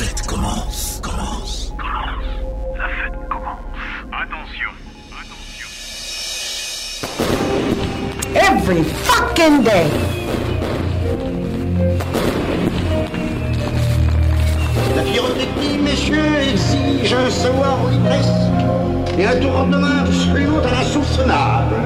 La fête commence, commence, commence. La fête commence. Attention, attention. Every fucking day. La pyrotechnie, messieurs, exige un savoir-oui presque et un tournement absolu à la soupçonnable.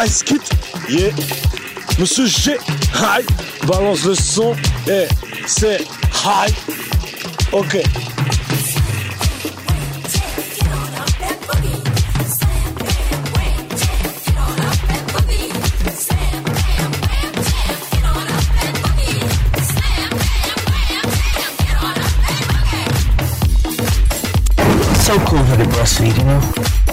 Ice Kit, yeah. Monsieur G, hi, balance le son, eh, c'est high, ok. So cool how they breastfeed, you know?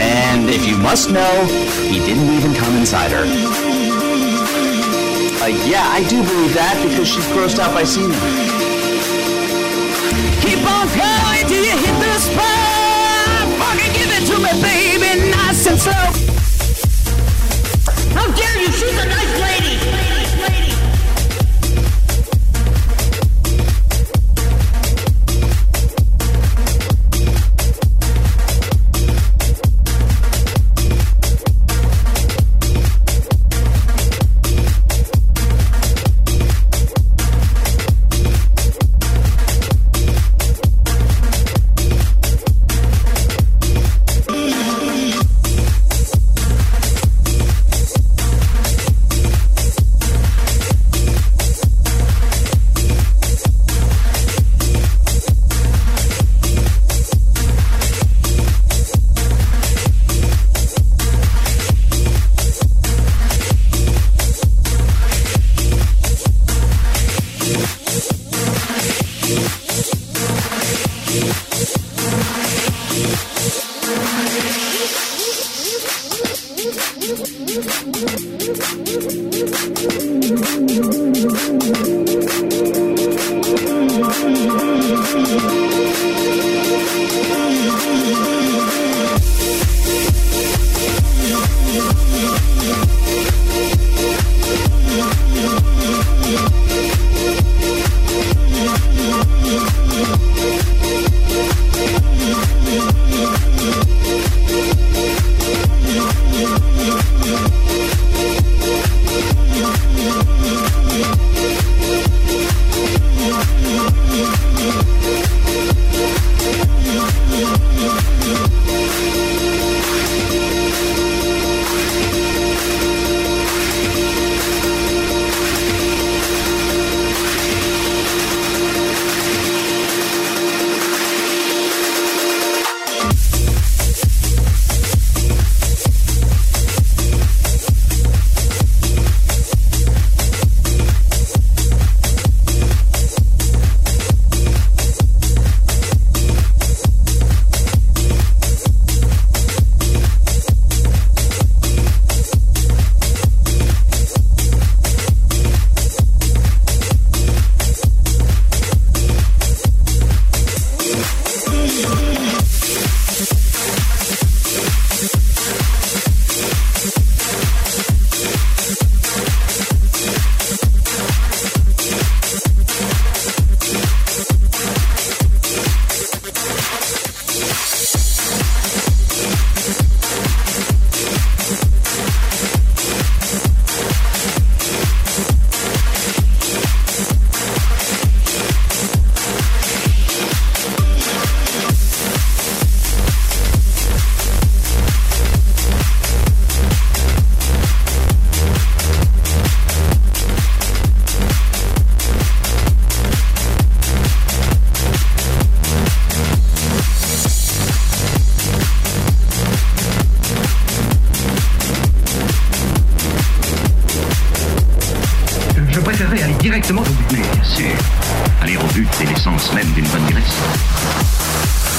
And if you must know, he didn't even come inside her. Uh, yeah, I do believe that because she's grossed out by seeing him. Keep on going till you hit the spot. Fucking give it to me, baby, nice and slow. Exactement. Bien sûr. Aller au but, c'est l'essence même d'une bonne graisse.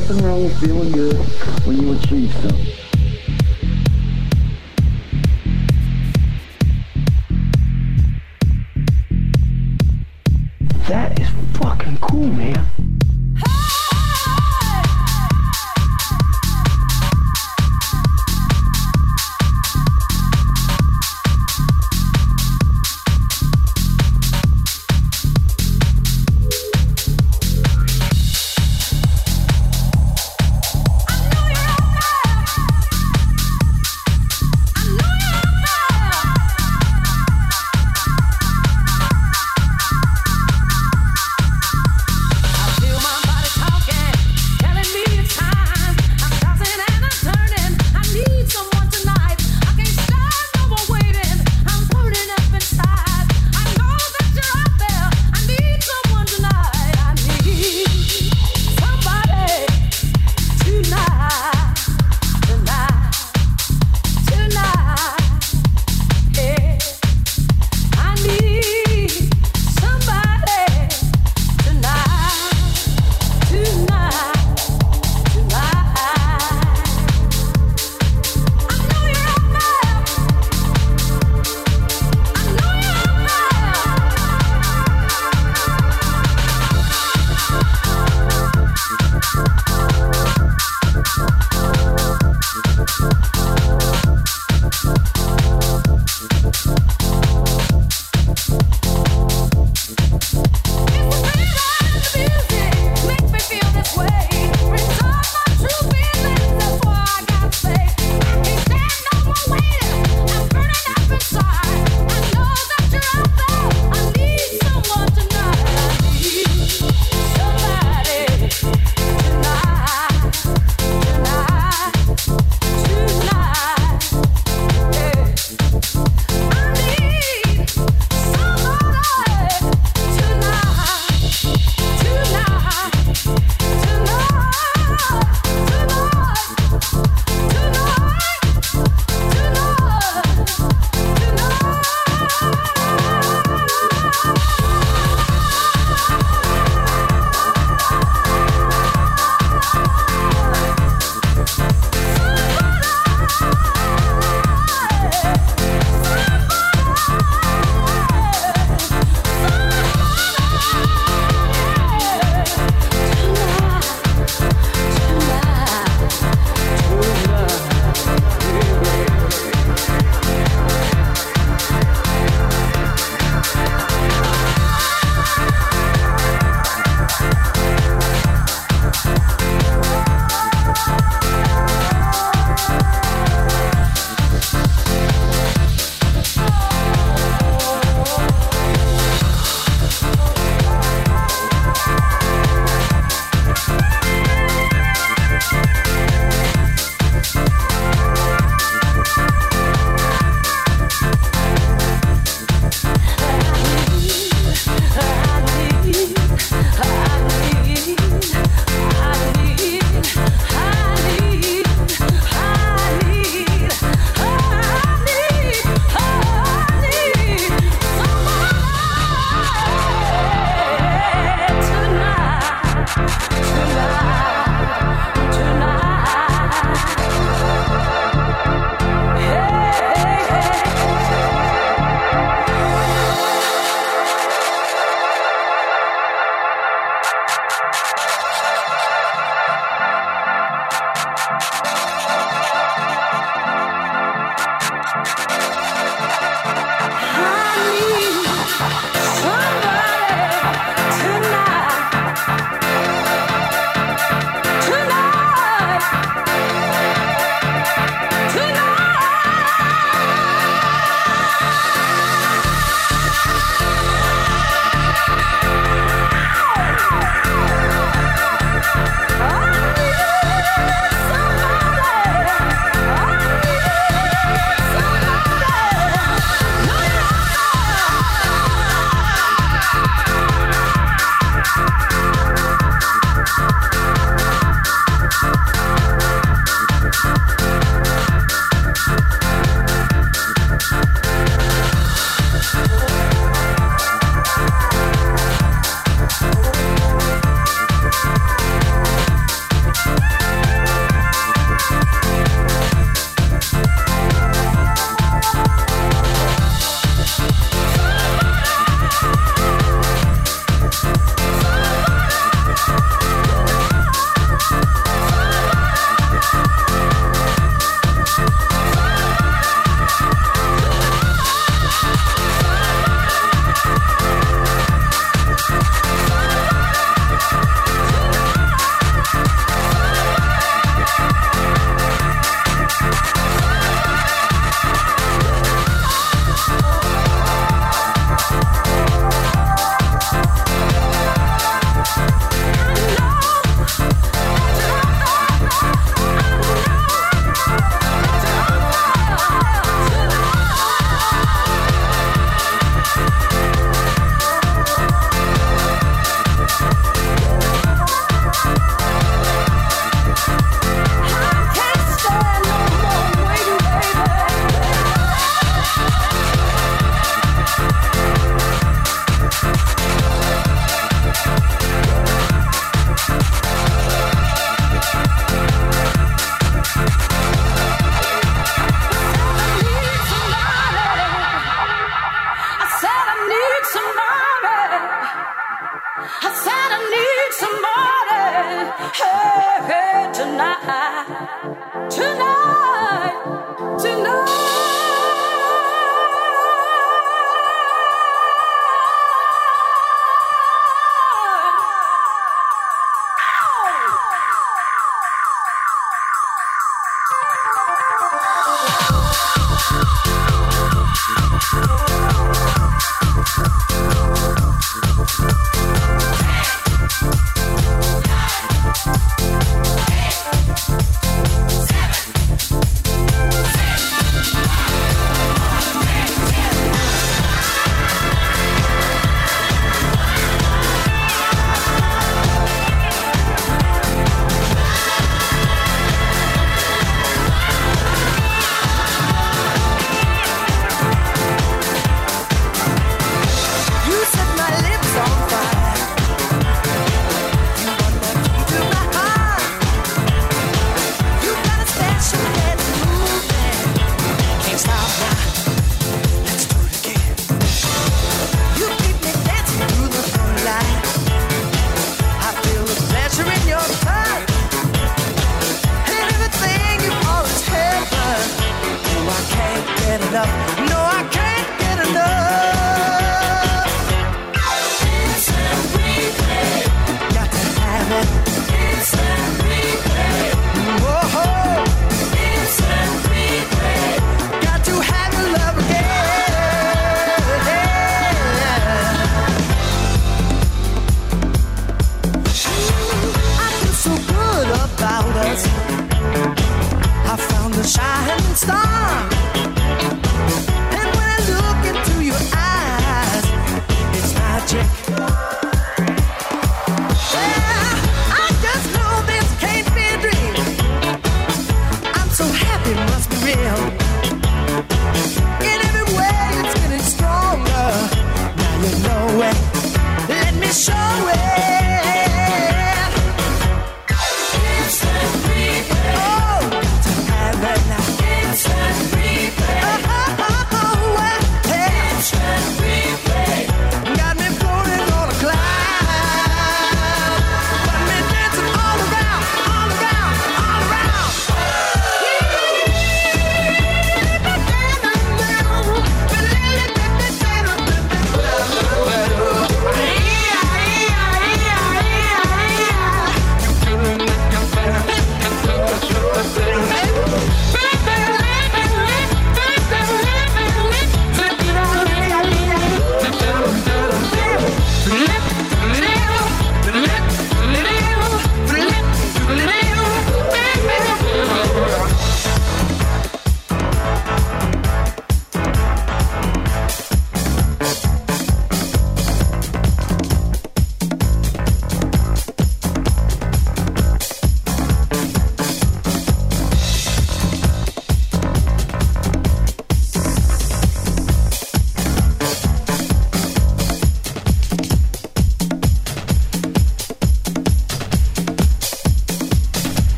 Nothing wrong with feeling good when you achieve something.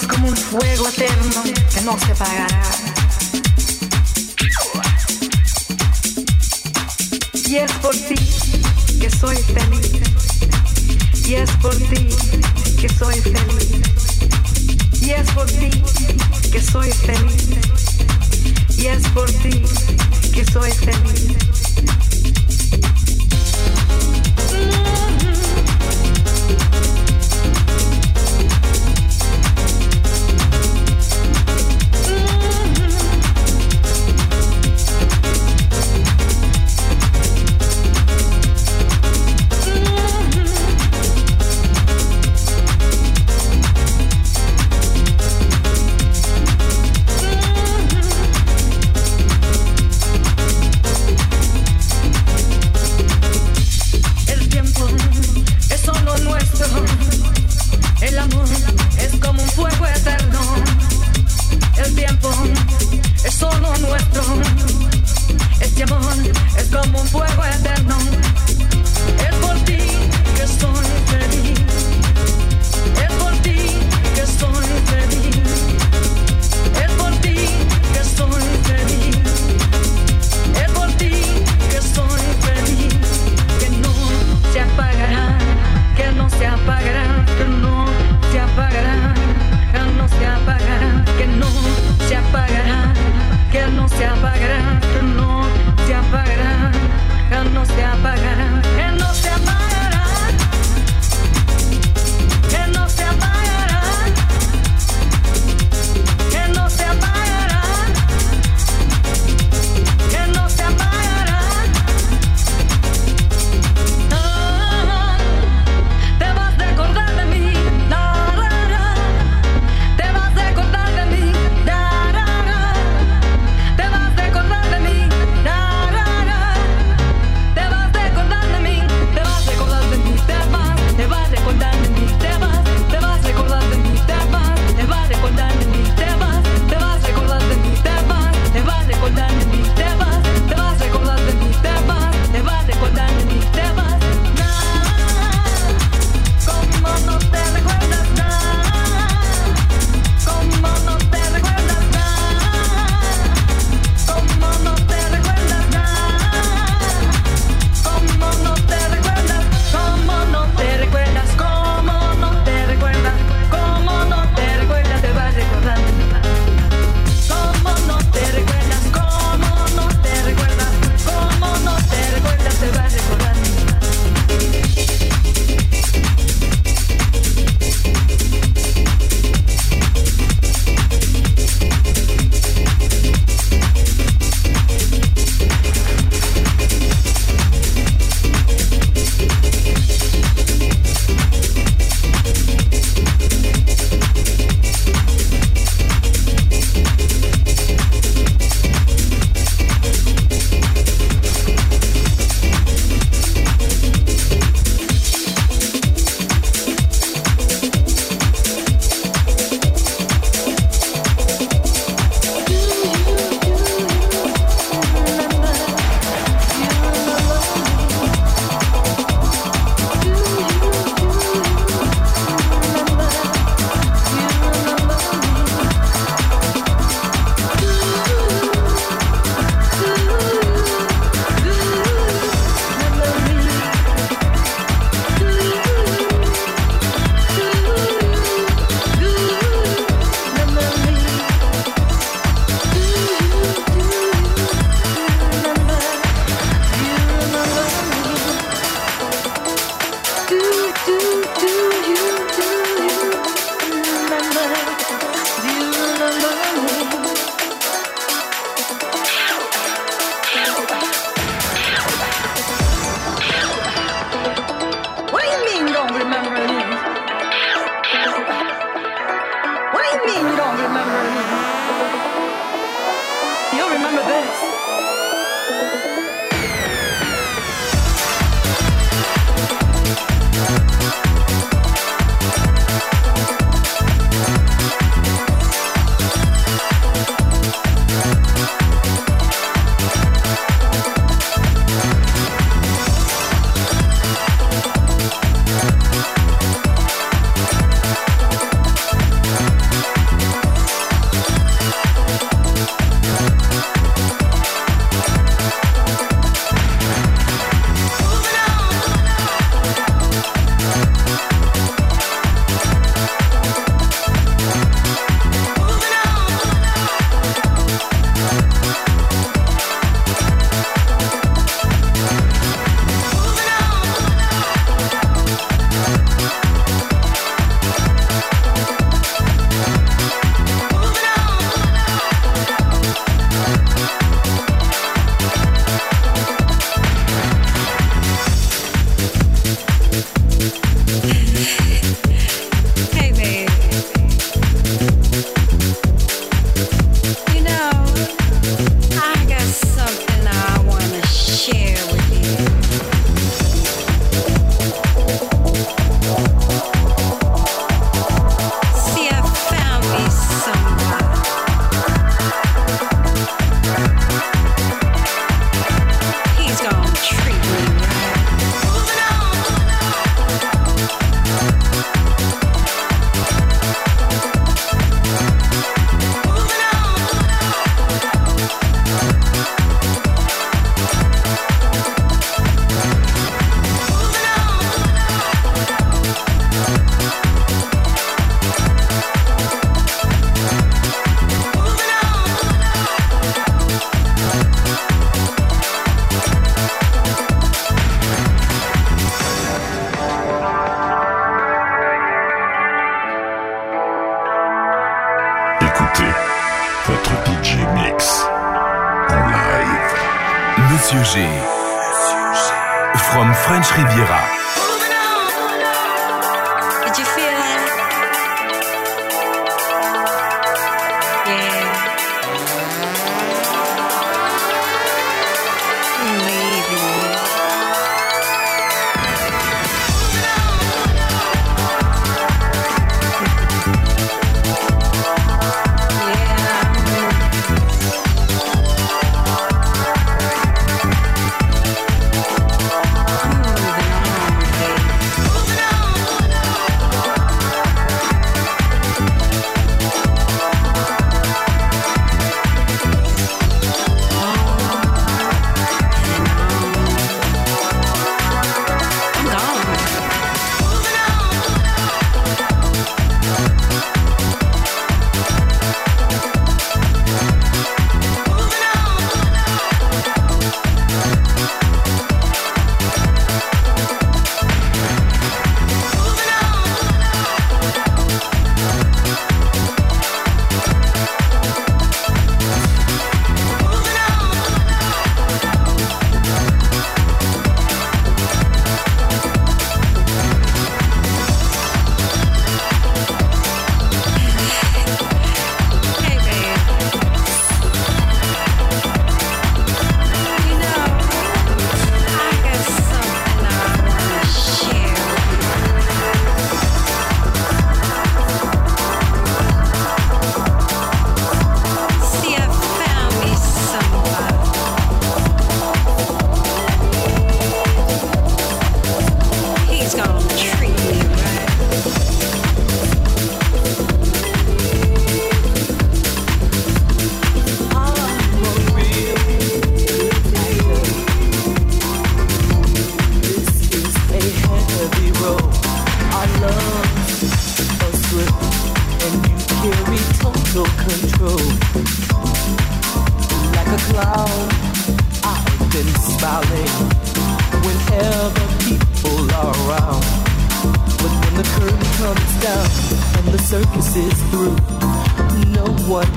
es como un fuego eterno que no se apagará. Y es por ti que soy feliz. Y es por ti que soy feliz. Y es por ti que soy feliz. Y es por ti que soy feliz.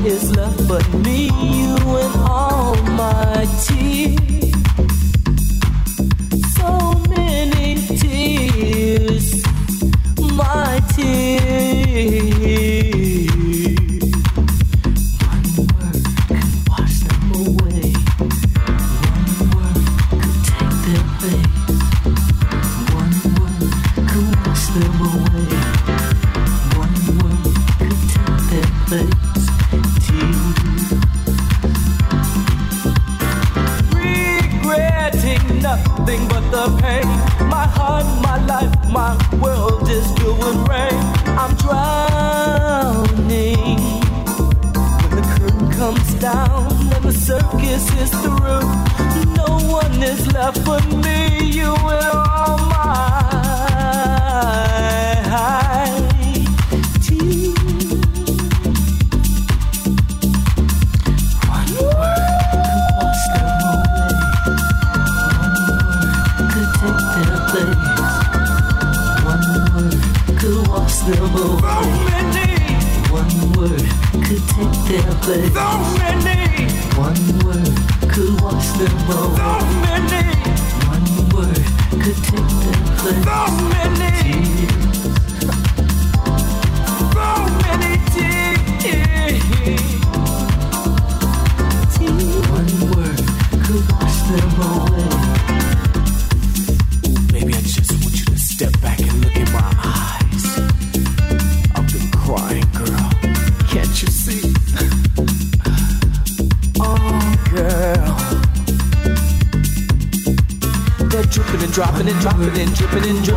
is left but me, you, and all my tears? So many tears, my tears. heart, my life, my world is filled with rain. I'm drowning. When the curtain comes down and the circus is through, no one is left but me, you, and all mine. word. So many. One word could wash them all. So many. One word could take them place. So many.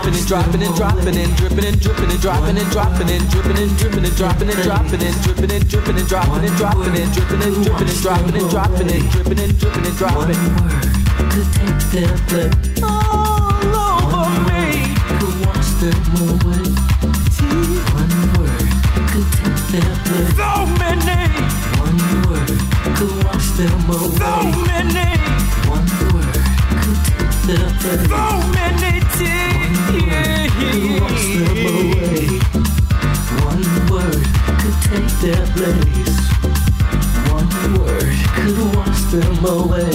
Dropping and dropping and dripping and dripping and dropping and dropping and dripping and dripping and dropping and dropping and dripping and dripping and dropping and dropping and dripping and dripping and dropping and dropping and dripping and dripping and dropping. Could take their blood all over me. Could wash them away. One word could take their blood. So many. One word could wash them away. So many. One word could take their blood. So many tears one word could take their place. One word could wash them away.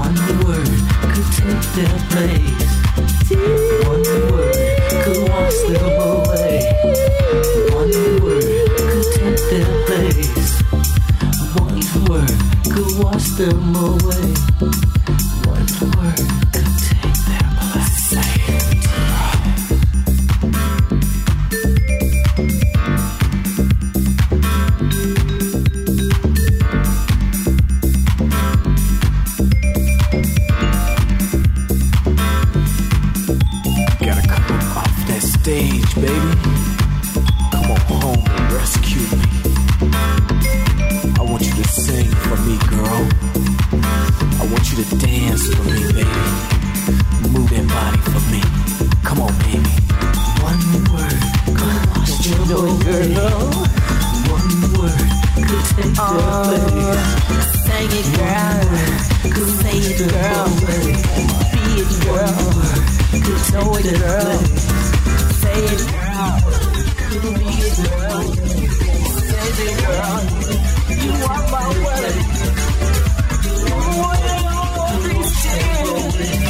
One word could take their place. One word could wash them away. One word could take their place. One word could wash them away. Stage, baby. Come on home and rescue me. I want you to sing for me, girl. I want you to dance for me, baby. Move that body for me. Come on, baby. One word could wash them away. One word could take their place. Sing it, girl. Say it, girl. Be it, girl. Know it, girl. It, girl. It, girl. It, girl. You are my my cat, too sexy